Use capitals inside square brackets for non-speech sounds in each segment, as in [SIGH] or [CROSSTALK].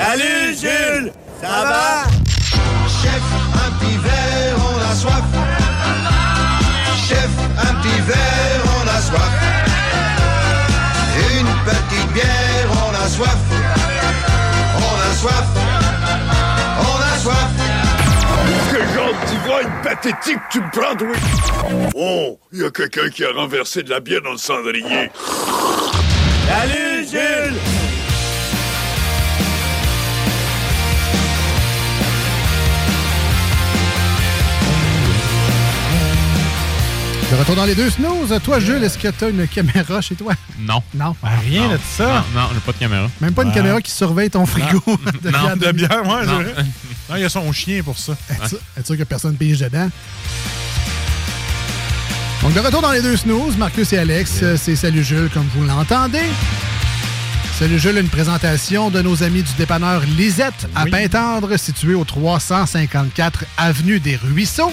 Salut Jules! Ça va? Chef, un petit verre, on a soif. Chef, un petit verre, on a soif. Une petite bière, on a soif. On a soif. On a soif. Quel genre de t'ivrogne pathétique tu me prends, oui? Oh, il y a quelqu'un qui a renversé de la bière dans le cendrier. Salut Jules! De retour dans les deux snooze. Toi, Jules, est-ce que tu as une caméra chez toi? Non. Non? rien Non. de ça. Non, non, j'ai pas de caméra. Même pas une caméra qui surveille ton frigo [LAUGHS] de Non. bière De bière, ouais, Non. vrai. [LAUGHS] Non, il y a son chien pour ça. Sûr que personne pige dedans? Donc, de retour dans les deux snooze, Marcus et Alex, euh, c'est Salut Jules, comme vous l'entendez. Salut Jules, une présentation de nos amis du dépanneur Lisette à Oui. Pintendre, situé au 354 Avenue des Ruisseaux.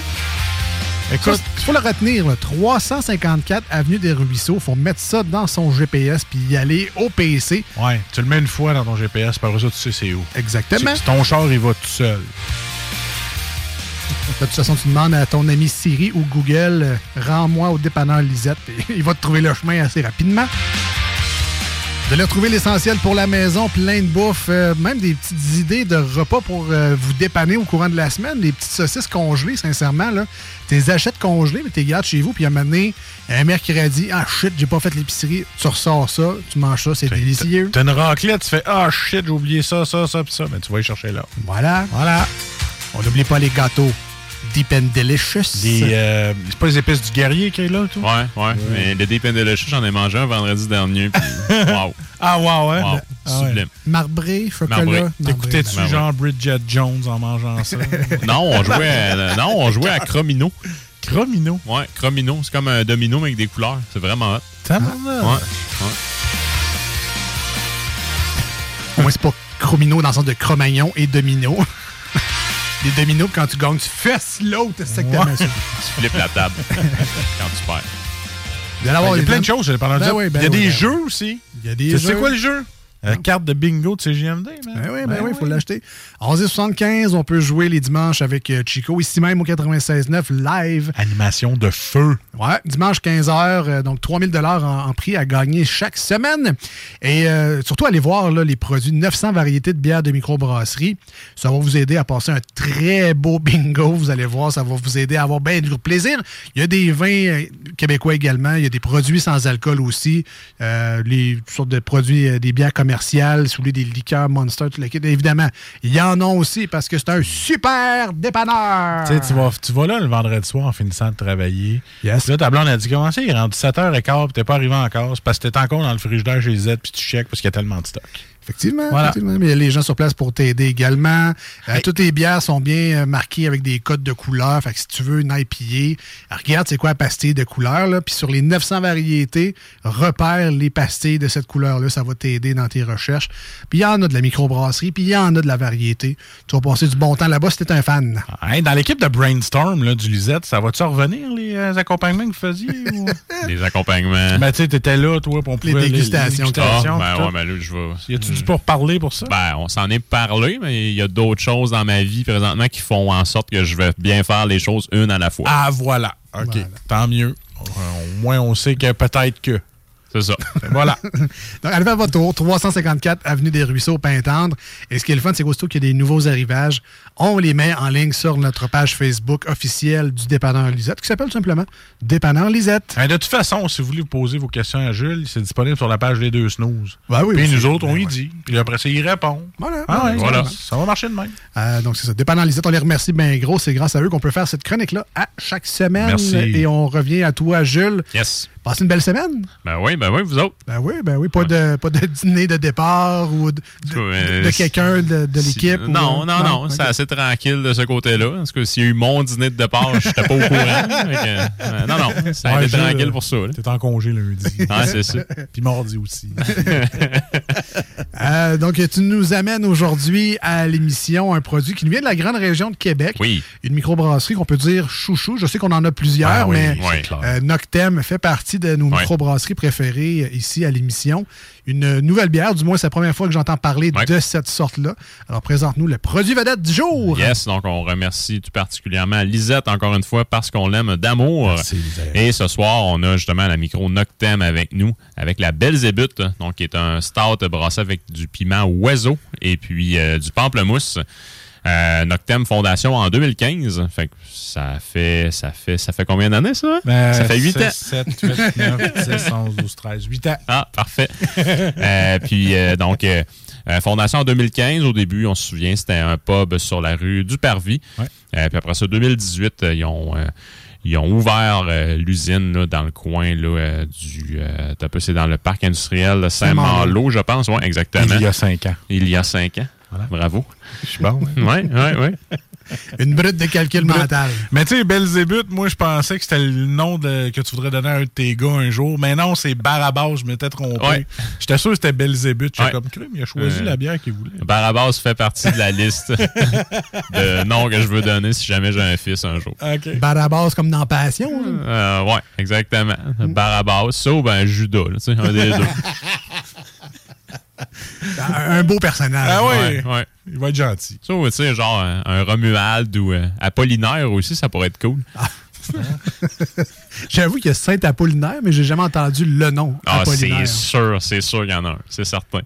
Écoute, il faut le retenir, là, 354 Avenue des Ruisseaux. faut mettre ça dans son GPS puis y aller au PC. Ouais, tu le mets une fois dans ton GPS, par ça, tu sais c'est où. Exactement. Si ton char, il va tout seul. De toute façon, tu demandes à ton ami Siri ou Google, euh, rends-moi au dépanneur Lisette, [LAUGHS] il va te trouver le chemin assez rapidement. Vous allez retrouver l'essentiel pour la maison, plein de bouffe, euh, même des petites idées de repas pour euh, vous dépanner au courant de la semaine. Des petites saucisses congelées, sincèrement. Là. Tu les achètes congelées, mais tu les gardes chez vous, puis à un moment donné, un mercredi, ah shit, j'ai pas fait l'épicerie, tu ressors ça, tu manges ça, c'est délicieux. T'as une raclette, tu fais Ah shit, j'ai oublié ça, ça, ça, pis ça. Mais tu vas y chercher là. Voilà. Voilà. On n'oublie pas les gâteaux Deep and Delicious. Euh, c'est pas les épices du guerrier qui est là, tout? Ouais, ouais. Mais le Deep and Delicious, j'en ai mangé un vendredi dernier. Puis, [LAUGHS] wow. Ah, wow, ouais. Wow. Ah, ouais. Sublime. Marbré, chocolat. Marbré. marbré. T'écoutais-tu Ben ouais. genre Bridget Jones en mangeant ça? [LAUGHS] Non, on jouait à, non, on jouait à Cromino. Cromino? Ouais, Cromino. C'est comme un domino, mais avec des couleurs. C'est vraiment hot. Tabarnak. Ouais. ouais. Au moins, c'est pas Chromino dans le sens de Cro-Magnon et Domino. [LAUGHS] Des dominos, quand tu gagnes, tu fesses l'autre, c'est que Ouais. monsieur. Tu flippes la table [LAUGHS] quand tu perds. Ben, Il y a des plein de choses, j'allais parler Ben ben Il y a des ben jeux aussi. Il y a des Tu sais jeux. quoi le jeu? La carte de bingo de CGMD. Ben oui, ben, oui, il faut l'acheter. 11h75, on peut jouer les dimanches avec euh, Chico, ici même au 96.9 live. Animation de feu. Ouais, dimanche 15h, donc 3000 dollars en, en prix à gagner chaque semaine. Et euh, surtout, allez voir là, les produits 900 variétés de bières de microbrasserie. Ça va vous aider à passer un très beau bingo. Vous allez voir, ça va vous aider à avoir bien du plaisir. Il y a des vins euh, québécois également. Il y a des produits sans alcool aussi. Euh, les toutes sortes de produits, euh, des bières commerciales, si vous voulez, des liqueurs Monster, tout le kit. Évidemment, il y en a aussi parce que c'est un super dépanneur. Tu sais, tu vas, tu vas là le vendredi soir en finissant de travailler. Yes. Là, ta blonde a dit comment ça, il est rendu 7h15 puis t'es pas arrivé encore. C'est parce que t'es encore dans le frigidaire chez Z puis tu checkes parce qu'il y a tellement de stock. Effectivement, Voilà. effectivement. Mais il y a les gens sur place pour t'aider également. Euh, Toutes les bières sont bien euh, marquées avec des codes de couleur. Fait que si tu veux une IPA, regarde c'est quoi la pastille de couleur. Là. Puis sur les 900 variétés, repère les pastilles de cette couleur-là. Ça va t'aider dans tes recherches. Puis il y en a de la microbrasserie, puis il y en a de la variété. Tu vas passer du bon temps là-bas si t'es un fan. Hey, dans l'équipe de Brainstorm là, du Lisette, ça va-tu revenir les euh, accompagnements que vous faisiez? ou- [LAUGHS] Les accompagnements. ben, tu sais, t'étais là, toi, pour on Les dégustations. Ah, dégustations, ben tout. ouais, ben là, je vais. A-tu du pour parler pour ça? Ben, on s'en est parlé, mais il y a d'autres choses dans ma vie présentement qui font en sorte que je vais bien faire les choses une à la fois. Ah, voilà. OK. Voilà. Tant mieux. Euh, Au moins, on sait que peut-être que. C'est ça. [LAUGHS] Voilà. Donc, arrivez à votre tour, 354 Avenue des Ruisseaux, Pintendre. Et ce qui est le fun, c'est qu'aussitôt qu'il y a des nouveaux arrivages, on les met en ligne sur notre page Facebook officielle du Dépanneur Lisette, qui s'appelle tout simplement Dépanneur Lisette. De toute façon, si vous voulez vous poser vos questions à Jules, c'est disponible sur la page Les Deux Snooze. Ben oui, Puis nous autres, on Ben y dit. Puis après ça, il répond. Voilà. Ah ouais, Voilà. ça, va marcher de même. Euh, donc, c'est ça. Dépendant Lisette, on les remercie bien gros. C'est grâce à eux qu'on peut faire cette chronique-là à chaque semaine. Merci. Et on revient à toi, Jules. Yes. Passez une belle semaine. Ben oui, ben oui, vous autres. Ben oui, ben oui. Pas, de, pas de dîner de départ ou de, de- Euh, de quelqu'un de, de Si- l'équipe. ou- Non, non, non. C'est assez tranquille de ce côté-là. Parce que s'il y a eu mon dîner de départ, je n'étais pas au courant. [LAUGHS] Que, euh, non, non. Ça a été tranquille pour ça. T'es en congé lundi. Ah, c'est ça. [LAUGHS] Puis mardi aussi. [LAUGHS] Euh, donc, tu nous amènes aujourd'hui à l'émission un produit qui nous vient de la grande région de Québec. Oui. Une microbrasserie qu'on peut dire chouchou. Je sais qu'on en a plusieurs, Ah oui, mais oui, Noctem fait partie de nos Ouais. microbrasseries préférées euh, ici à l'émission. Une nouvelle bière, du moins c'est la première fois que j'entends parler Ouais. de cette sorte-là. Alors, présente-nous le produit vedette du jour. Yes, donc on remercie tout particulièrement Lisette encore une fois parce qu'on l'aime d'amour. Et ce soir, on a justement la micro Noctem avec nous, avec la Belzébuth, donc qui est un stout brassé avec du piment oiseau et puis euh, du pamplemousse. Euh, Noctem Fondation en 2015. Fait que ça fait ça fait ça fait combien d'années ça? Ben, ça fait 8 ans. 7, 8, 9, 10, 11, 12, 13, 8 ans. Ah, parfait. [LAUGHS] Euh, puis, euh, donc, euh, euh, fondation en 2015, au début, on se souvient, c'était un pub sur la rue du Parvis. Ouais. Euh, puis après ça, 2018, euh, ils ont... euh, ils ont ouvert euh, l'usine là, dans le coin là, euh, du. Euh, c'est dans le parc industriel Saint-Malo, je pense. Oui, exactement. Il y a 5 ans. Il y a cinq ans. Voilà. Bravo. Je suis bon. Oui, oui, oui. Une brute de calcul brute. mental. Mais tu sais, Belzébuth, moi, je pensais que c'était le nom de- que tu voudrais donner à un de tes gars un jour. Mais non, c'est Barabas, je m'étais trompé. Ouais. J'étais sûr que c'était Belzébuth. J'étais Ouais. comme, crime, il a choisi Euh, la bière qu'il voulait. Barabas fait partie de la liste [LAUGHS] de noms que je veux donner si jamais j'ai un fils un jour. Barabas comme dans Passion. Euh, ouais, exactement. Barabas, ça ou ben Judas, là, un des deux. [LAUGHS] Un, un beau personnage. Ah oui. Ouais, ouais. Il va être gentil. Ça, tu sais, genre un, un Romuald ou euh, Apollinaire aussi, ça pourrait être cool. [LAUGHS] J'avoue qu'il y a Saint-Apollinaire, mais j'ai jamais entendu le nom. Ah, Apollinaire. c'est sûr, c'est sûr qu'il y en a un, c'est certain.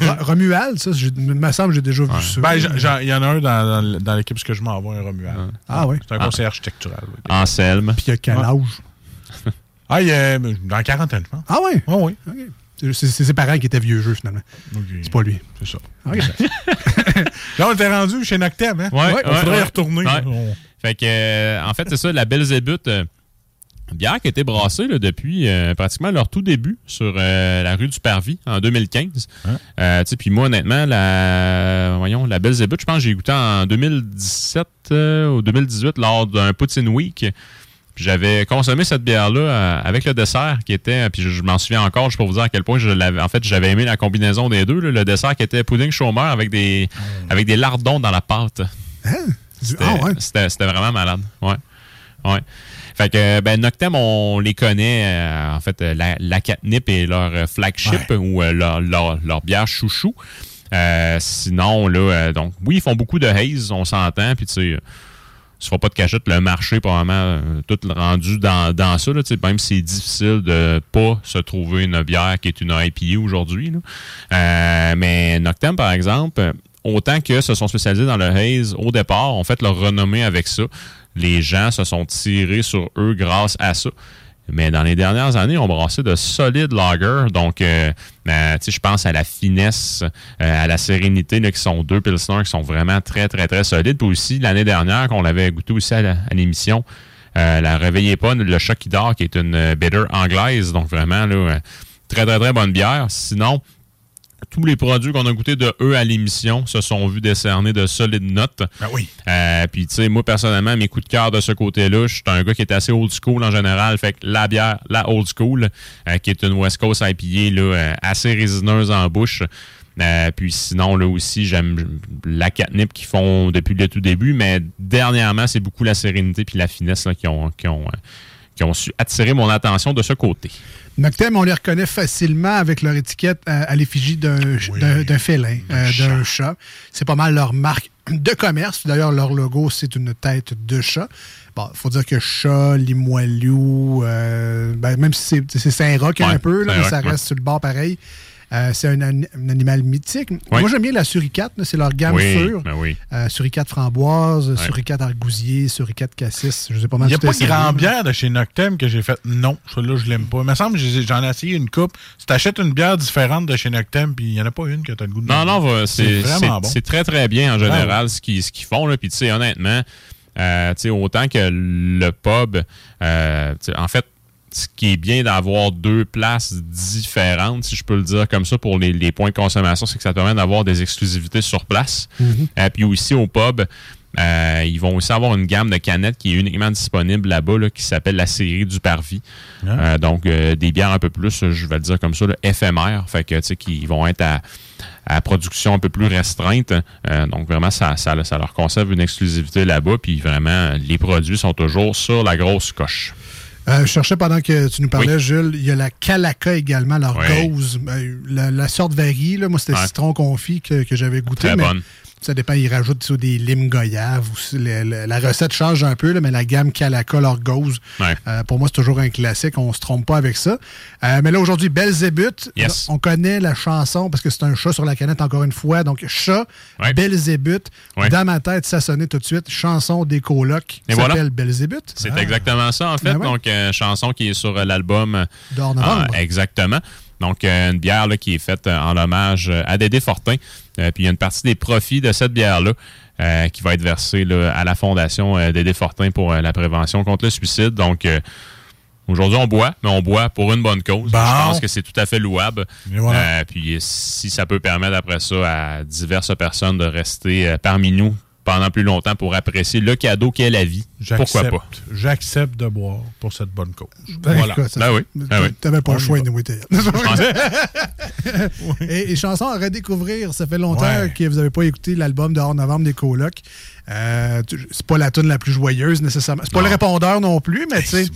Ro- Romuald, ça, je- me semble que j'ai déjà vu ça. Ben, il y en a un dans, dans, dans l'équipe, parce que je m'en vais, un Romuald. ah oui. C'est un conseiller architectural. oui. Anselme. Puis il y a quel âge? Ah, il est dans la quarantaine, je pense. Ah oui? Ah oui. OK. C'est c'est ses parents qui étaient vieux jeux, finalement. C'est pas lui. C'est ça. [LAUGHS] Là, on était rendu chez Noctem, hein? Ouais, on ouais, faudrait y retourner. On- Fait que, euh, en fait, c'est ça, la Belzébuth, euh, bière qui a été brassée là, depuis euh, pratiquement leur tout début sur euh, la rue du Parvis en 2015. Euh, tu sais, puis moi, honnêtement, la, voyons, la Belzébuth, je pense que j'ai goûté en 2017 euh, ou 2018 lors d'un Poutine Week. J'avais consommé cette bière-là euh, avec le dessert qui était, puis je, m'en souviens encore, je peux vous dire à quel point je l'avais. En fait, j'avais aimé la combinaison des deux. là, le dessert qui était pudding chômeur avec des, avec des lardons dans la pâte. C'était Ah ouais. c'était- vraiment malade. Ouais. Ouais. Fait que, ben, Noctem, on les connaît, euh, en fait, euh, la, la Catnip est leur euh, flagship ou euh, leur, leur, leur bière chouchou. Euh, sinon, là, euh, donc, oui, ils font beaucoup de haze, on s'entend, puis tu sais, euh, se fera pas de cachette, le marché, probablement, euh, tout rendu dans, dans ça, là, même si c'est difficile de pas se trouver une bière qui est une IPA aujourd'hui, là. Euh, mais Noctem, par exemple, autant que se sont spécialisés dans le haze au départ, ont fait leur renommée avec ça. Les gens se sont tirés sur eux grâce à ça. Mais dans les dernières années, on brassé de solides lagers. Donc, euh, euh, je pense à la finesse, euh, à la sérénité, là, qui sont deux pilsners qui sont vraiment très, très, très solides. Puis aussi, l'année dernière, qu'on l'avait goûté aussi à l'émission, euh, la Réveillez pas, le choc qui dort, qui est une bitter anglaise. Donc, vraiment, là, euh, très, très, très bonne bière. Sinon, tous les produits qu'on a goûtés de eux à l'émission se sont vus décerner de solides notes. Ben oui. Euh, Puis, tu sais, moi, personnellement, mes coups de cœur de ce côté-là, je suis un gars qui est assez old school en général. Fait que la bière, la old school, euh, qui est une West Coast IPA, là, euh, assez résineuse en bouche. Euh, puis sinon, là aussi, j'aime la catnip qu'ils font depuis le tout début, mais dernièrement, c'est beaucoup la sérénité puis la finesse là, qui, ont, qui, ont, qui ont su attirer mon attention de ce côté. Noctem, on les reconnaît facilement avec leur étiquette à, à l'effigie d'un d'un- d'un félin, euh, d'un chat. C'est pas mal leur marque de commerce. D'ailleurs, leur logo, c'est une tête de chat. Bon, faut dire que chat, limoilou, euh, ben, même si c'est- c'est Saint-Roch Ouais, un peu, là, mais ça ouais. reste sur le bord pareil. Euh, c'est un, an- un animal mythique. Moi, j'aime bien la suricate. C'est leur gamme Oui, sûre. ben oui. Euh, suricate framboise, suricate argousier, suricate cassis. Je sais pas mal Il n'y a pas de grand bière de chez Noctem que j'ai fait non, celui-là, je l'aime pas. Il me semble que j'en ai essayé une coupe. Si t'achètes une bière différente de chez Noctem, puis il n'y en a pas une que t'as le goût de Non, non, c'est vraiment bon. c'est très, très bien en général ce qu'ils ce qu'ils font. Puis, tu sais, honnêtement, euh, tu autant que le pub, euh, tu en fait, ce qui est bien d'avoir deux places différentes, si je peux le dire comme ça, pour les, les points de consommation, c'est que ça permet d'avoir des exclusivités sur place. Euh, puis aussi au pub, euh, ils vont aussi avoir une gamme de canettes qui est uniquement disponible là-bas, là, qui s'appelle la série du Parvis. Euh, donc, euh, des bières un peu plus, je vais le dire comme ça, là, éphémères. Fait que, tu sais, qui vont être à, à production un peu plus restreinte. Donc, vraiment, ça, ça, ça leur conserve une exclusivité là-bas. Puis, vraiment, les produits sont toujours sur la grosse coche. Euh, je cherchais pendant que tu nous parlais, Jules, il y a la Calaca également, leur Oui. gauze. Ben, la, la sorte varie. Là. Moi, c'était Ouais. citron confit que, que j'avais goûté. Très mais bonne. Ça dépend, ils rajoutent des limes goyaves. ou si- le- le- la recette change un peu, là, mais la gamme Calaca, Ouais. euh, pour moi, c'est toujours un classique. On se trompe pas avec ça. Euh, mais là, aujourd'hui, Belzébuth. Yes. On connaît la chanson parce que c'est un chat sur la canette, encore une fois. Donc, chat, Ouais. Belzébuth. Ouais. Dans ma tête, ça sonnait tout de suite. Chanson des colocs. Et s'appelle voilà. Belzébuth. C'est Ah. exactement ça, en fait. Ben. Donc, euh, chanson qui est sur l'album. D'or ah, exactement. Donc, une bière là, qui est faite euh, en hommage euh, à Dédé Fortin. Euh, puis, il y a une partie des profits de cette bière-là euh, qui va être versée là, à la fondation euh, Dédé Fortin pour euh, la prévention contre le suicide. Donc, aujourd'hui, on boit, mais on boit pour une bonne cause. Bon. Je pense que c'est tout à fait louable. Voilà. Puis, si ça peut permettre après ça à diverses personnes de rester parmi nous pendant plus longtemps pour apprécier le cadeau qu'est la vie, pourquoi pas? J'accepte de boire pour cette bonne cause. Ben, voilà. ça- Ben oui, ben oui. T'avais pas On le choix, t'es- [LAUGHS] et, et chanson à redécouvrir, ça fait longtemps Ouais. que vous n'avez pas écouté l'album de hors novembre des colocs. Euh, c'est pas la tune la plus joyeuse nécessairement. C'est pas le répondeur non plus, mais tu sais.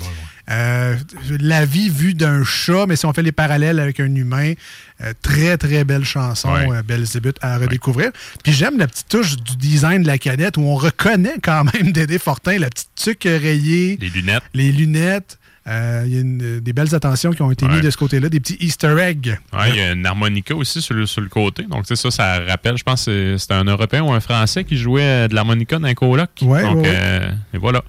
Euh, la vie vue d'un chat, mais si on fait les parallèles avec un humain, euh, très très belle chanson, Ouais. euh, Belzébuth à redécouvrir. Puis j'aime la petite touche du design de la canette où on reconnaît quand même [LAUGHS] Dédé Fortin, la petite tuque rayée Les lunettes. les lunettes. Euh, Il y a une- des belles attentions qui ont été Ouais. mises de ce côté-là, des petits Easter eggs. Ouais, il y a une harmonica aussi sur le, sur le côté. Donc, tu sais, ça, ça rappelle, je pense que c'est- c'était un Européen ou un Français qui jouait de l'harmonica dans un coloc. Ouais, Donc, ouais, ouais. euh, et voilà.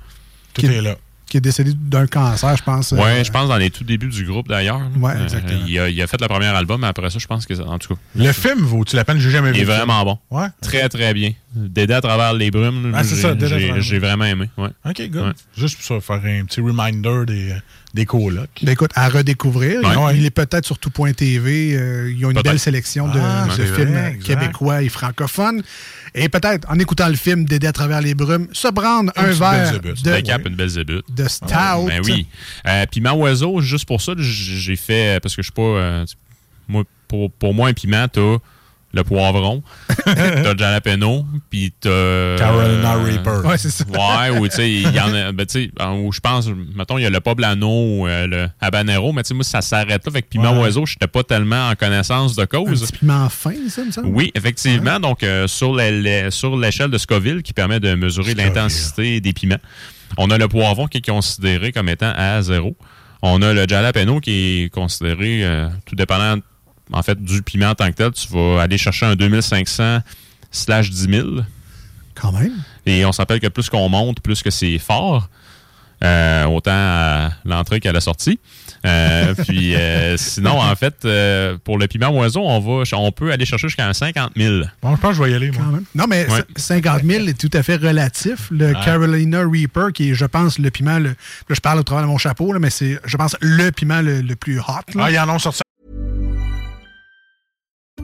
Tout Qui- est là. Qui est décédé d'un cancer, je pense. Ouais, euh, je pense dans les tout débuts du groupe d'ailleurs. là. Ouais, Euh, exactement. il, a, il a fait le premier album, mais après ça, je pense que, en tout cas, Le film vaut-tu la peine? J'ai jamais vu. il est film. vraiment bon. Ouais. Très, très bien. Dédé à travers les brumes, Ah, c'est j'ai- ça, vraiment aimé. Ouais. OK, good. Ouais. Juste pour ça, faire un petit reminder des, des colocs. Ben écoute, à redécouvrir. Ouais. Il, il est peut-être sur tout.tv. Euh, ils ont une belle sélection de, Ah, de films vrai, euh, exact. québécois et francophones. Et peut-être, en écoutant le film Dédé à travers les brumes, se prendre un verre de, cap, une belle zébute. de Stout. Ben oui. Euh, piment oiseau, juste pour ça, j'ai fait, parce que je suis pas. euh, moi, pour, pour moi, un piment, t'as le poivron, [LAUGHS] t'as le jalapeno, puis t'as. Carolina euh, Reaper. Ouais, c'est ça. Ouais, ou tu sais, il y en a. [LAUGHS] Ben, tu sais, en- où je pense, mettons, il y a le poblano ou euh, le habanero, mais tu sais, moi, ça s'arrête là. Avec piment Ouais. oiseau, j'étais pas tellement en connaissance de Un cause. petit piment fin, ça, me semble? Oui, effectivement. Donc, euh, sur l'échelle de Scoville, qui permet de mesurer l'intensité des piments, on a le poivron qui est considéré comme étant à zéro. On a le jalapeno qui est considéré, euh, tout dépendant en fait du piment en tant que tel, tu vas aller chercher un 2500 slash 10 000. Quand même. Et on s'appelle que plus qu'on monte, plus que c'est fort. Euh, autant à l'entrée qu'à la sortie. Euh, [LAUGHS] puis euh, sinon, en fait, euh, pour le piment oiseau, on va, on peut aller chercher jusqu'à un 50 000. Bon, je pense que je vais y aller, moi. Quand même. Non, mais Ouais. c- 50 000 est tout à fait relatif. Le Carolina Reaper, qui est, je pense, le piment, le, là, je parle au travers de mon chapeau, là, mais c'est, je pense, le piment le, le plus hot. là. Ah, ils en ont sorti.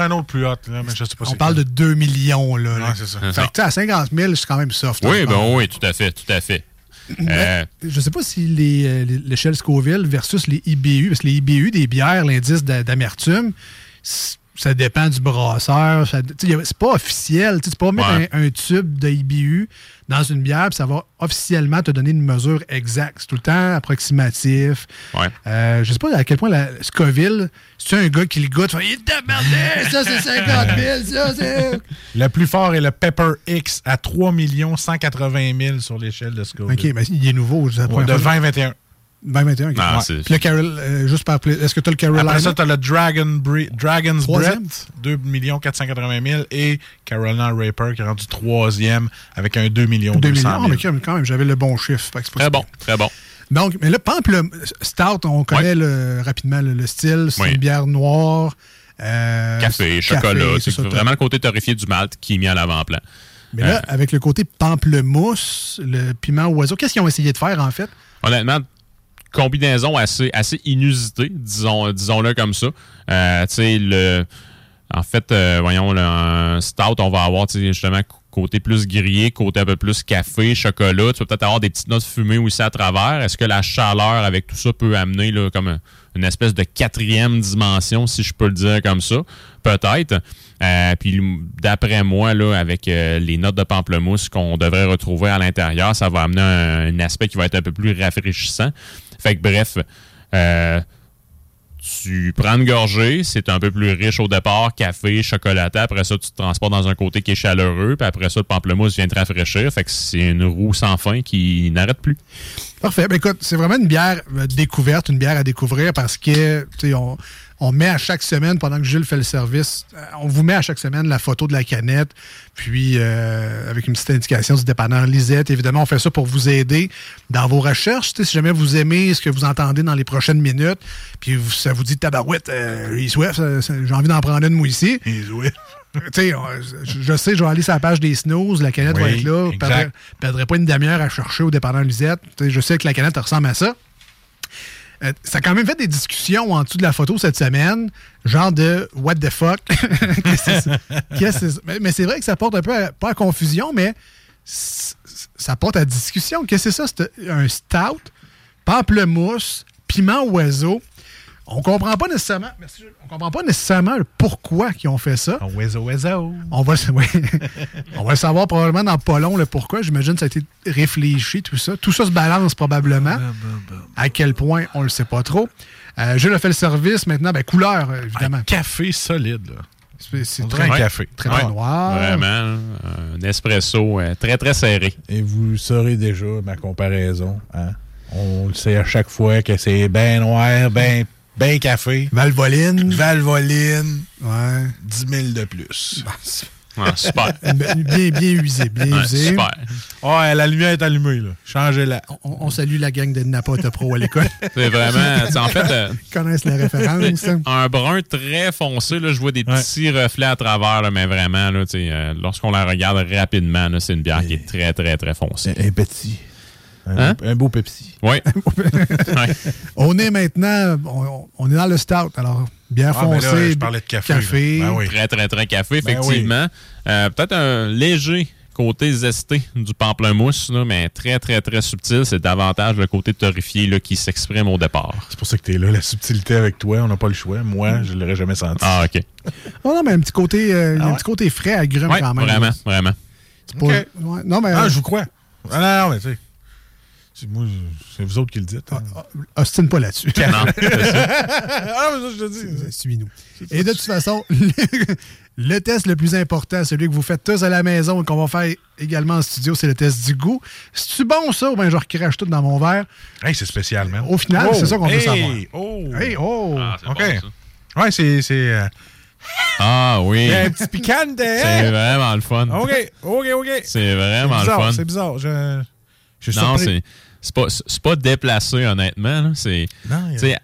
Un autre plus hot, là, mais je sais pas On parle de quoi. 2 millions. Là, là. Ouais, c'est ça. Fait que, tu sais, à 50 000, c'est quand même soft. Oui, hein, ben oui, tout à fait, tout à fait. Euh, Je sais pas si les, euh, les- l'échelle Scoville versus les IBU, parce que les IBU des bières, l'indice d'a- d'amertume, ça dépend du brasseur. ça- C'est pas officiel. Tu peux pas mettre Ouais. un, un tube de IBU dans une bière, puis ça va officiellement te donner une mesure exacte. C'est tout le temps approximatif. Ouais. Euh, je sais pas à quel point la Scoville, c'est un gars qui le goûte, il est merdé, ça c'est 50 000, ça c'est. Le plus fort est le Pepper X à 3 180 000 sur l'échelle de Scoville. OK, mais il est nouveau. Je de 20-21. Ben 21, ok. Ah, ouais. Puis le Carol, euh, juste par est-ce que tu as le Carolina? Après ça, tu as le Dragon Bre Dragon's Breath, 2 480 000, et Carolina Raper qui est rendu troisième avec un 2 millions 2 200 millions, 000. Ah, mais quand même, j'avais le bon chiffre. Très bon, très bon. Donc, mais là, par exemple, le Stout, on connaît ouais. le, rapidement le, le style, c'est ouais. une bière noire. Euh, café, chocolat, c'est vraiment le côté torréfié du malt qui est mis à l'avant-plan. Mais là, euh, avec le côté pamplemousse, le piment oiseau, qu'est-ce qu'ils ont essayé de faire en fait? Honnêtement, combinaison assez, assez inusitée, disons, disons-le comme ça. Euh, le. En fait, euh, voyons, le un stout, on va avoir justement côté plus grillé, côté un peu plus café, chocolat. Tu vas peut-être avoir des petites notes fumées aussi à travers. Est-ce que la chaleur avec tout ça peut amener là, comme un- une espèce de quatrième dimension, si je peux le dire comme ça? Peut-être. Euh, puis d'après moi, là, avec les notes de pamplemousse qu'on devrait retrouver à l'intérieur, ça va amener un aspect qui va être un peu plus rafraîchissant. Fait que bref, euh, tu prends une gorgée, c'est un peu plus riche au départ, café, chocolaté. Après ça, tu te transportes dans un côté qui est chaleureux. Puis après ça, le pamplemousse vient te rafraîchir. Fait que c'est une roue sans fin qui n'arrête plus. Parfait. Ben, écoute, c'est vraiment une bière euh, découverte, une bière à découvrir parce que, tu sais, on, on met à chaque semaine, pendant que Jules fait le service, euh, on vous met à chaque semaine la photo de la canette, puis euh, avec une petite indication du dépanneur Lisette. Évidemment, on fait ça pour vous aider dans vos recherches. Si jamais vous aimez ce que vous entendez dans les prochaines minutes, puis vous- ça vous dit tabarouette, euh, ça- j'ai envie d'en prendre une, moi, ici. [LAUGHS] On- je, je sais, je vais aller sur la page des snooze, la canette va être là. Je exact. perdrai, pas une demi-heure à chercher au dépanneur Lisette. Je sais que la canette ressemble à ça. Euh, ça a quand même fait des discussions en dessous de la photo cette semaine, genre de what the fuck? [LAUGHS] Ça? mais c'est vrai que ça porte un peu à, pas à confusion, mais ça porte à discussion. Qu'est-ce que c'est ça? C'est un stout, pamplemousse, piment oiseau? On comprend pas nécessairement. merci, on comprend pas nécessairement le pourquoi ils ont fait ça. Oiseau, oiseau. On va, le- [LAUGHS] oui. on va le savoir probablement dans pas long le pourquoi. J'imagine que ça a été réfléchi, tout ça. Tout ça se balance probablement. À quel point, on le sait pas trop. Euh, Jules a fait le service. Maintenant, ben, couleur, euh, évidemment. Un café solide, là. C'est très, un café. très Ouais. noir. Vraiment, un espresso euh, très, très serré. Et vous saurez déjà ma comparaison. hein. On le sait à chaque fois que c'est bien noir, bien ben café. Valvoline. Valvoline, Ouais. 10 000 de plus. Super. [LAUGHS] Bien, bien usé, bien Ouais, usé. super. Ouais, la lumière est allumée, là. Changez-la. On, on salue la gang de Napa Auto Pro à l'école. [LAUGHS] C'est vraiment. En fait, euh, Ils connaissent la référence. un brun très foncé. Là, je vois des petits reflets à travers, là, mais vraiment, là, tu sais, euh, lorsqu'on la regarde rapidement, là, c'est une bière qui est très, très, très foncée. Un petit. Un, Hein? beau, un beau Pepsi. Oui. [LAUGHS] [LAUGHS] On est maintenant, on, on est dans le stout. Alors, bien Ah, là, foncé. je parlais de café, Café. Ben oui. Très, très, très café, Ben effectivement. Euh, Peut-être un léger côté zesté du pamplemousse, là, mais très, très, très subtil. C'est davantage le côté torréfié là, qui s'exprime au départ. C'est pour ça que t'es là, la subtilité avec toi. On n'a pas le choix. Moi, je l'aurais jamais senti. Ah, OK. Oh non, mais un petit côté, euh, Ah un ouais? petit côté frais, agrume Ouais, quand même. vraiment, vraiment. C'est pas. Ouais, non, mais. Ah, je vous crois. Ah, non, non, mais tu sais. C'est moi, je- c'est vous autres qui le dites. hein. Ostine pas là-dessus. Non, c'est ça. ah, mais ça, je te dis. Suis-nous. Et de toute façon, le, [LAUGHS] le test le plus important, celui que vous faites tous à la maison et qu'on va faire également en studio, c'est le test du goût. C'est-tu bon, ça, ou bien je recrache tout dans mon verre? Hey, c'est spécial, man. Au final, Oh, c'est ça qu'on veut hey, savoir. Oh! Hey, oh! OK. ouais, c'est. c'est euh, Ah oui. il y a un petit piquant. C'est vraiment le fun. OK, OK, OK. C'est vraiment bizarre, le fun. C'est bizarre. Je, je suis Non, c'est c'est pas, c'est pas déplacé, honnêtement. C'est,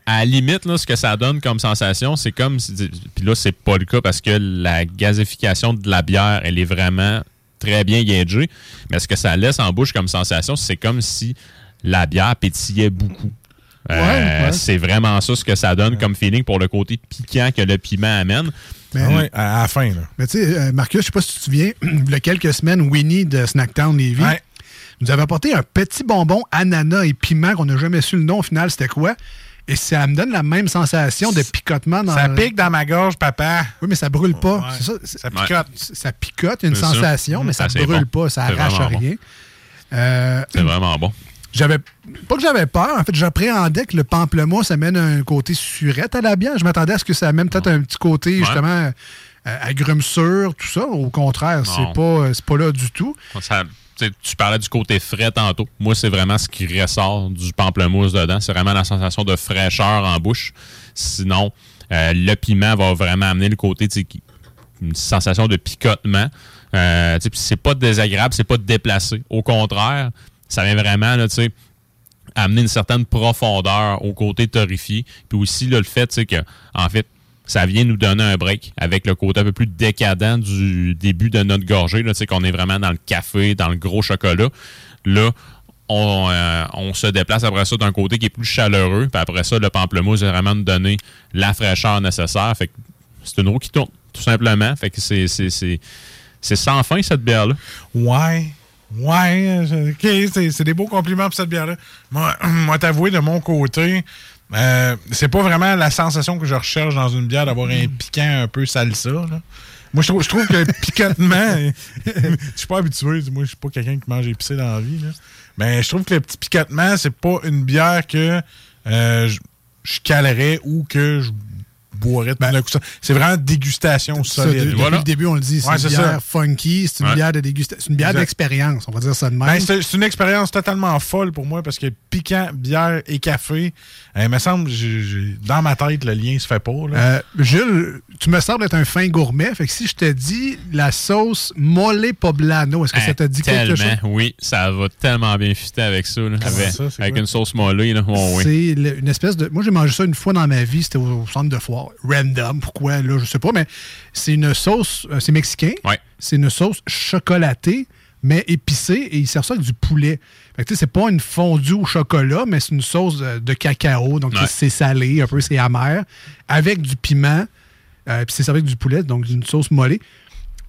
à la limite, là, ce que ça donne comme sensation, c'est comme. si- Puis là, c'est pas le cas parce que la gazification de la bière, elle est vraiment très bien gagée. Mais ce que ça laisse en bouche comme sensation, c'est comme si la bière pétillait beaucoup. Euh, Ouais, ouais. C'est vraiment ça ce que ça donne comme feeling pour le côté piquant que le piment amène. Mais, Ah ouais, à, à la fin, là. mais tu sais, euh, Marcus, je sais pas si tu te souviens, [CLEARS THROAT] il y a quelques semaines, Winnie de Snacktown Lévis Ouais. Nous avait apporté un petit bonbon ananas et piment qu'on n'a jamais su le nom au final, c'était quoi? Et ça me donne la même sensation de picotement dans Ça le- pique dans ma gorge, papa. Oui, mais ça brûle pas. Ouais. Ça, Ça picote. ça picote, une sensation, mais ça ne c'est brûle bon. pas, ça arrache bon. rien. Euh, C'est vraiment bon. j'avais pas que j'avais peur, en fait, j'appréhendais que le pamplemousse amène un côté surette à la bière. Je m'attendais à ce que ça amène peut-être un petit côté justement euh, tout ça. Au contraire, c'est pas euh, c'est pas là du tout. Ça- tu parlais du côté frais tantôt. Moi, c'est vraiment ce qui ressort du pamplemousse dedans. C'est vraiment la sensation de fraîcheur en bouche. Sinon, euh, le piment va vraiment amener le côté, une sensation de picotement. Euh, c'est pas désagréable, c'est pas déplacé. Au contraire, ça vient vraiment, tu sais, amener une certaine profondeur au côté torréfié. Puis aussi, le fait, que, en fait, ça vient nous donner un break avec le côté un peu plus décadent du début de notre gorgée, là, qu'on est vraiment dans le café, dans le gros chocolat. Là, on, euh, on se déplace après ça d'un côté qui est plus chaleureux. Puis après ça, le pamplemousse va vraiment nous donner la fraîcheur nécessaire. Fait que c'est une roue qui tourne, tout simplement. Fait que c'est, c'est, sans fin, cette bière-là. Ouais. Ouais. je- OK, c'est c'est des beaux compliments pour cette bière-là. Moi, [CLEARS THROAT] moi t'avouer, de mon côté, euh, c'est pas vraiment la sensation que je recherche dans une bière d'avoir un piquant un peu salsa. Là. Moi, je trouve, je trouve que [LAUGHS] le picotement, je suis pas habitué. Moi, je suis pas quelqu'un qui mange épicé dans la vie. Là. Mais je trouve que le petit picotement, c'est pas une bière que euh, je, je calerais ou que je boirais tout d'un coup. ça. C'est vraiment dégustation Ça, solide. de- depuis le début, on le dit, c'est Ouais, une bière ça. funky, c'est une Ouais. bière de dégustation, c'est une bière d'expérience, on va dire ça de même. Ben, c'est une expérience totalement folle pour moi parce que piquant, bière et café, euh, il me semble, dans ma tête, le lien se fait pas. là. Euh, Jules, tu me sembles être un fin gourmet. Fait que si je te dis la sauce mole poblano, est-ce que ça te dit quelque Tellement, chose? oui. Ça va tellement bien fitter avec ça. là. Comment avec ça, une sauce. Oh, oui. C'est une espèce de. Moi, j'ai mangé ça une fois dans ma vie. C'était au, au centre de foire. Random. Pourquoi? Là, je sais pas, mais c'est une sauce. euh, c'est mexicain. C'est une sauce chocolatée, mais épicée, et ils servent ça avec du poulet. Fait que, tu sais, c'est pas une fondue au chocolat, mais c'est une sauce euh, de cacao. Donc, Ouais. c'est salé, un peu, c'est amer, avec du piment. euh, puis c'est servi avec du poulet, donc une sauce mollée.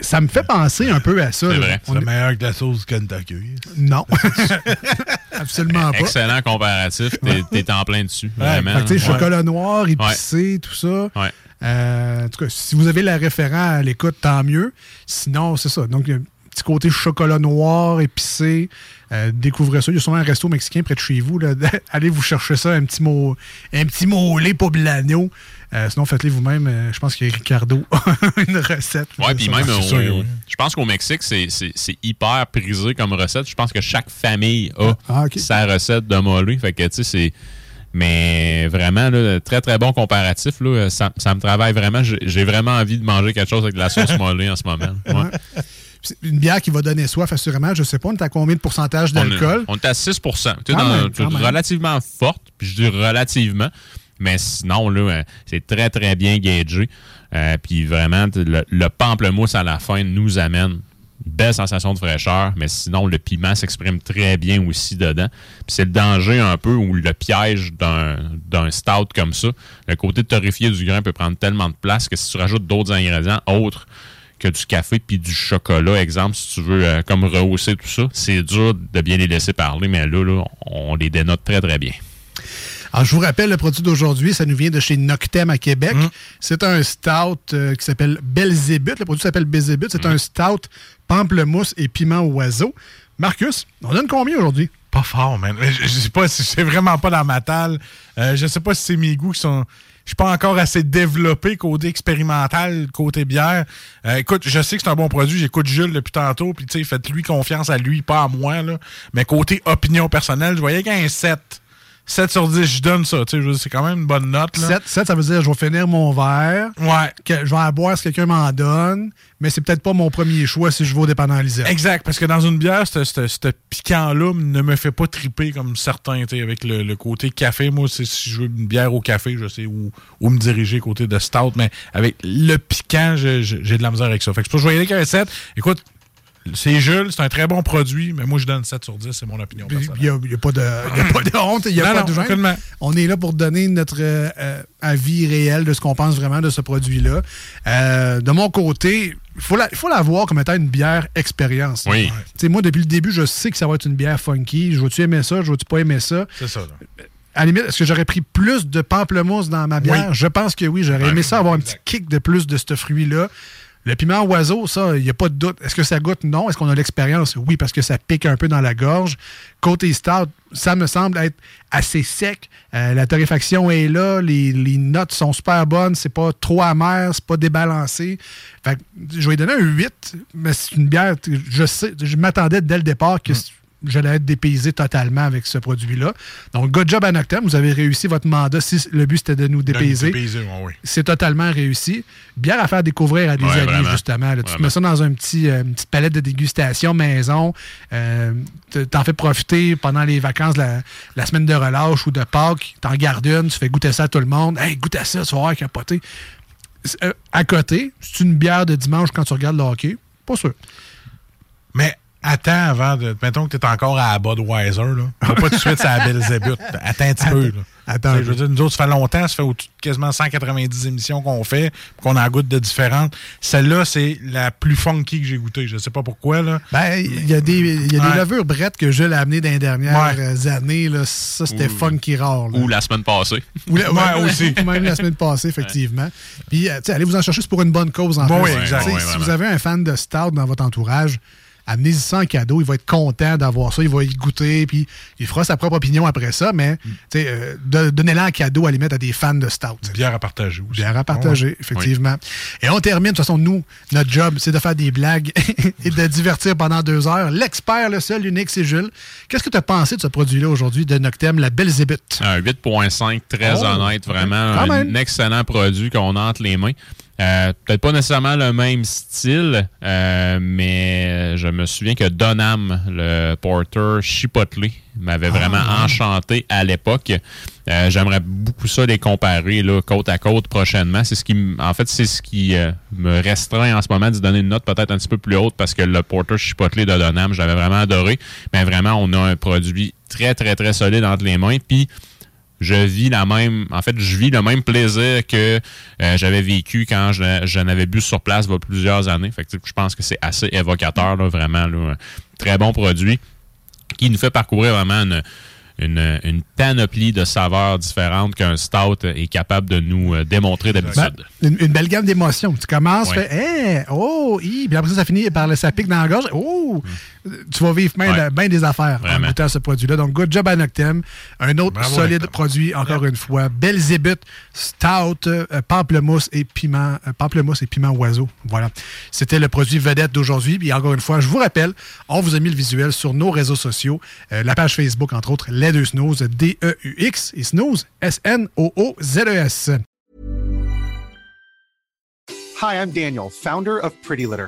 Ça me fait penser un peu à ça. C'est là. vrai. On C'est est- meilleur que la sauce Kentucky. Non. [LAUGHS] [LAUGHS] Absolument pas. Excellent comparatif. T'es, t'es en plein dessus. vraiment. Fait Ouais. chocolat noir, épicé, tout ça. Ouais. Euh, en tout cas, si vous avez la référent à l'écoute, tant mieux. Sinon, c'est ça. Donc, il y a un petit côté chocolat noir, épicé. Euh, découvrez ça. Il y a sûrement un resto mexicain près de chez vous. Là. [LAUGHS] Allez vous chercher ça, un petit mot, un petit mollet poblano. Euh, sinon, faites-les vous-même. Euh, je pense que Ricardo a [LAUGHS] une recette. Ouais, puis même, au- sûr oui. je pense qu'au Mexique, c'est, hyper prisé comme recette. Je pense que chaque famille a Ah, sa recette de mollet. Fait que, tu sais, c'est. Mais vraiment, là, très, très bon comparatif. Là, ça, ça me travaille vraiment. J'ai, j'ai vraiment envie de manger quelque chose avec de la sauce [LAUGHS] mollée en ce moment. Ouais. Une bière qui va donner soif, assurément. Je sais pas, on est à combien de pourcentage On d'alcool? On, est à 6 Tu relativement forte, puis je dis relativement. Mais sinon, là, euh, c'est très, très bien gagé. Euh, puis vraiment, le, le pamplemousse à la fin nous amène une belle sensation de fraîcheur, mais sinon, le piment s'exprime très bien aussi dedans. Puis c'est le danger un peu ou le piège d'un d'un stout comme ça. Le côté torréfié du grain peut prendre tellement de place que si tu rajoutes d'autres ingrédients autres que du café puis du chocolat, exemple, si tu veux euh, comme rehausser tout ça, c'est dur de bien les laisser parler, mais là, là on les dénote très, très bien. Alors, je vous rappelle, le produit d'aujourd'hui, ça nous vient de chez Noctem à Québec. Mm. C'est un stout euh, qui s'appelle Belzébuth. Le produit s'appelle Belzébuth. C'est Mm. un stout pamplemousse et piment oiseau. Marcus, on donne combien aujourd'hui? Pas fort, man. Je, je sais pas si c'est vraiment pas dans ma talle. Euh, je sais pas si c'est mes goûts qui sont. Je suis pas encore assez développé côté expérimental, côté bière. Euh, écoute, je sais que c'est un bon produit. J'écoute Jules depuis tantôt. Puis, tu sais, faites-lui confiance à lui, pas à moi. Mais côté opinion personnelle, je voyais qu'il y a un 7. 7 sur 10, je donne ça. Tu sais, c'est quand même une bonne note. Là. 7, 7, ça veut dire je vais finir mon verre. Ouais. Que je vais en boire si quelqu'un m'en donne. Mais c'est peut-être pas mon premier choix si je vais au dépendant. Exact, parce que dans une bière, ce- piquant-là ne me fait pas triper comme certains, tu sais, avec le, le côté café. Moi, si je veux une bière au café, je sais où, où me diriger côté de stout, mais avec le piquant, j'ai de la misère avec ça. Fait que c'est pour ça que je voyais avec un 7. Écoute, c'est Jules, c'est un très bon produit, mais moi, je donne 7 sur 10, c'est mon opinion Il n'y a, il y a pas de, y a pas de [LAUGHS] honte, il n'y a Non, pas non, de gêne. On est là pour donner notre euh, euh, avis réel de ce qu'on pense vraiment de ce produit-là. Euh, de mon côté, il faut la, il faut la voir comme étant une bière expérience. Oui. Moi, depuis le début, je sais que ça va être une bière funky. Je vais-tu aimer ça? Je vais-tu pas aimer ça? C'est ça, là. À la limite, est-ce que j'aurais pris plus de pamplemousse dans ma bière? Oui. Je pense que oui. J'aurais Ouais, aimé ça avoir un petit kick de plus de ce fruit-là. Le piment oiseau, ça, il n'y a pas de doute. Est-ce que ça goûte? Non. Est-ce qu'on a l'expérience? Oui, parce que ça pique un peu dans la gorge. Côté stout, ça me semble être assez sec. Euh, la torréfaction est là. Les, les notes sont super bonnes. C'est pas trop amer. C'est pas débalancé. Fait que je vais donner un 8, mais c'est une bière. Je sais, je m'attendais dès le départ Mm. J'allais être dépaysé totalement avec ce produit-là. Donc, good job à Noctem. Vous avez réussi votre mandat. Si le but, c'était de nous dépayser. dépayser, ouais, oui. C'est totalement réussi. Bière à faire découvrir à des Ouais, amis, vraiment. justement. là. Tu te mets ça dans un petit, euh, une petite palette de dégustation maison. Euh, T'en fais profiter pendant les vacances, la, la semaine de relâche ou de Pâques. T'en gardes une, tu fais goûter ça à tout le monde. Hey, goûte à ça, tu vas voir capoter. Euh, à côté, c'est une bière de dimanche quand tu regardes le hockey. Pas sûr. Mais attends avant de. Mettons que tu es encore à Budweiser, là. Pas tout de suite ça à Belzébuth. Attends un petit peu, là. Attends je veux dire, nous autres, ça fait longtemps, ça fait quasiment 190 émissions qu'on fait, qu'on en goûte de différentes. Celle-là, c'est la plus funky que j'ai goûtée. Je sais pas pourquoi, là. Ben, il y a des, il y a Ouais. des levures brettes que je l'ai amenées dans les dernières Ouais. euh, années. Là. Ça, c'était funky rare. là. Ou la semaine passée. Ou la- [LAUGHS] Ouais, aussi. [LAUGHS] Même la semaine passée, effectivement. Puis, euh, tu sais, allez vous en chercher, c'est pour une bonne cause en Bon, plus. oui, exact. Si vous avez un fan de Stout dans votre entourage, amenez-y ça en cadeau. Il va être content d'avoir ça. Il va y goûter, puis il fera sa propre opinion après ça. Mais, Mm. tu sais, euh, de- donnez-la en cadeau à limite à des fans de Stout. Bière à partager aussi. Bière à partager, effectivement. Et on termine, de toute façon, nous, notre job, c'est de faire des blagues [LAUGHS] et de divertir pendant deux heures. L'expert, le seul, l'unique, c'est Jules. Qu'est-ce que tu as pensé de ce produit-là aujourd'hui, de Noctem, la Belzébuth? Un 8.5, très Oh, honnête, vraiment. quand Un même. excellent produit qu'on a entre les mains. Euh, Peut-être pas nécessairement le même style, euh, mais je me souviens que Donham, le porter Chipotle, m'avait vraiment enchanté à l'époque. Euh, J'aimerais beaucoup ça les comparer là, côte à côte prochainement. C'est ce qui, en fait, c'est ce qui euh, me restreint en ce moment d'y donner une note peut-être un petit peu plus haute parce que le porter Chipotle de Donham, j'avais vraiment adoré. Mais vraiment, on a un produit très, très, très solide entre les mains. Puis je vis la même en fait je vis le même plaisir que euh, j'avais vécu quand je, je n'avais bu sur place il y a plusieurs années fait que, tu sais, je pense que c'est assez évocateur là, vraiment là, un très bon produit qui nous fait parcourir vraiment une, une, une panoplie de saveurs différentes qu'un stout est capable de nous euh, démontrer d'habitude. Une, une belle gamme d'émotions. Tu commences, tu fais Hey, oh, hi. puis après ça, ça finit par le, ça pique dans la gorge. Oh, tu vas vivre bien Ouais. des affaires en Vraiment. goûtant ce produit-là. Donc, good job à Noctem. Un autre Bravo, solide Noctem. produit, encore une fois. Belzébuth, Stout, euh, pamplemousse et piment, euh, pamplemousse et piment oiseau. Voilà. C'était le produit vedette d'aujourd'hui. Puis encore une fois, je vous rappelle, on vous a mis le visuel sur nos réseaux sociaux, Euh, la page Facebook, entre autres, Les Deux Snooze, D-E-U-X, et Snooze, S-N-O-O-Z-E-S. Hi, I'm Daniel, founder of Pretty Litter.